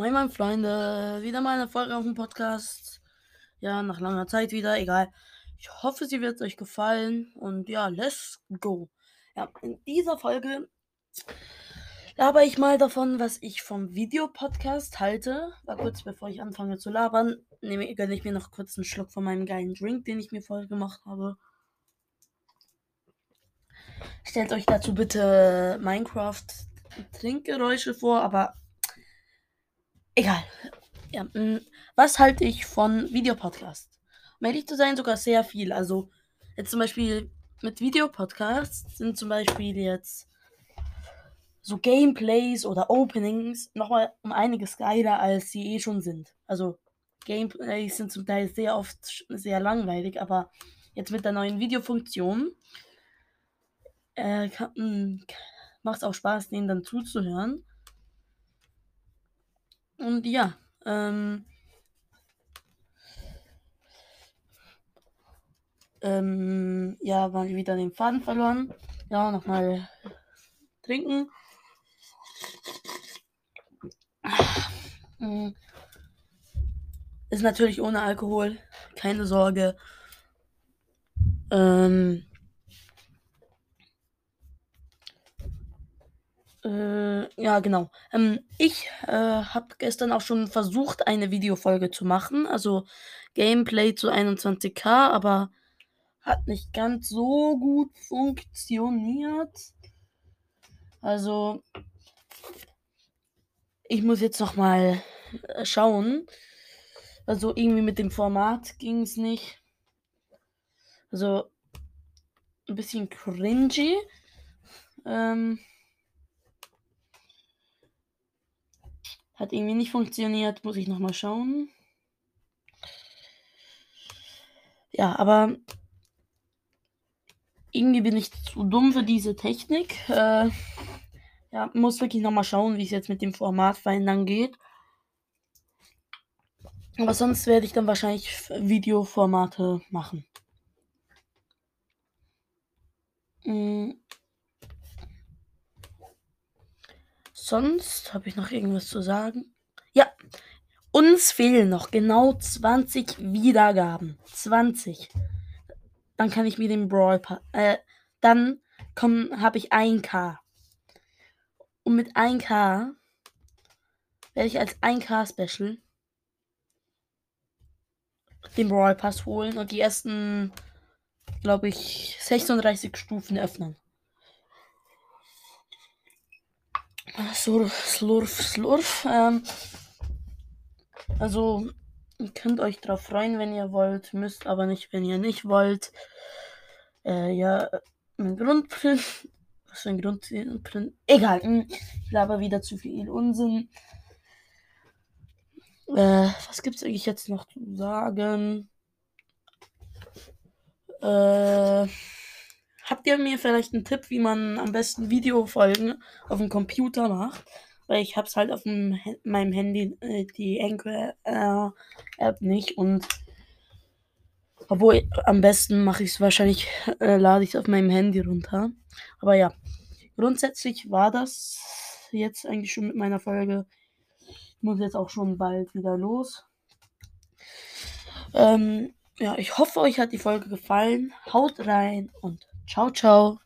Moin, mein Freunde. Wieder mal eine Folge auf dem Podcast. Ja, nach langer Zeit wieder. Egal. Ich hoffe, sie wird euch gefallen. Und ja, let's go. Ja, in dieser Folge laber ich mal davon, was ich vom Videopodcast halte. War kurz bevor ich anfange zu labern, nehme, gönne ich mir noch kurz einen Schluck von meinem geilen Drink, den ich mir vorher gemacht habe. Stellt euch dazu bitte Minecraft Trinkgeräusche vor, aber Egal. Ja, mm, was halte ich von Videopodcasts? Um ehrlich zu sein, sogar sehr viel. Also, jetzt zum Beispiel mit Videopodcasts sind zum Beispiel jetzt so Gameplays oder Openings nochmal um einiges geiler, als sie eh schon sind. Also, Gameplays sind zum Teil sehr oft sehr langweilig, aber jetzt mit der neuen Videofunktion äh, mm, macht es auch Spaß, denen dann zuzuhören. Und ja, ähm, ähm, ja, mal wieder den Faden verloren. Ja, nochmal trinken. Ist natürlich ohne Alkohol, keine Sorge. Ähm, Äh, ja, genau. Ähm, ich äh, habe gestern auch schon versucht, eine Videofolge zu machen. Also Gameplay zu 21k, aber hat nicht ganz so gut funktioniert. Also ich muss jetzt noch mal äh, schauen. Also irgendwie mit dem Format ging es nicht. Also ein bisschen cringy. Ähm, Hat irgendwie nicht funktioniert. Muss ich nochmal schauen. Ja, aber irgendwie bin ich zu dumm für diese Technik. Äh, ja, muss wirklich nochmal schauen, wie es jetzt mit dem Format verändern geht. Aber sonst werde ich dann wahrscheinlich Videoformate machen. Mhm. Sonst habe ich noch irgendwas zu sagen. Ja, uns fehlen noch genau 20 Wiedergaben. 20. Dann kann ich mir den Brawl. Äh, dann habe ich 1K. Und mit 1K werde ich als 1K Special den Brawl Pass holen und die ersten, glaube ich, 36 Stufen öffnen. Slurf, Slurf, Slurf. Ähm, also, ihr könnt euch darauf freuen, wenn ihr wollt, müsst aber nicht, wenn ihr nicht wollt. Äh, ja, mein Grundprint. Was für ein Grundprint? Egal, hm, ich laber wieder zu viel Unsinn. Äh, was gibt's eigentlich jetzt noch zu sagen? Äh. Habt ihr mir vielleicht einen Tipp, wie man am besten Videofolgen auf dem Computer macht? Weil ich hab's halt auf dem, meinem Handy, äh, die Anchor-App äh, nicht und obwohl am besten mache ich es wahrscheinlich, äh, lade ich es auf meinem Handy runter. Aber ja, grundsätzlich war das jetzt eigentlich schon mit meiner Folge. Ich muss jetzt auch schon bald wieder los. Ähm, ja, ich hoffe, euch hat die Folge gefallen. Haut rein und 超超。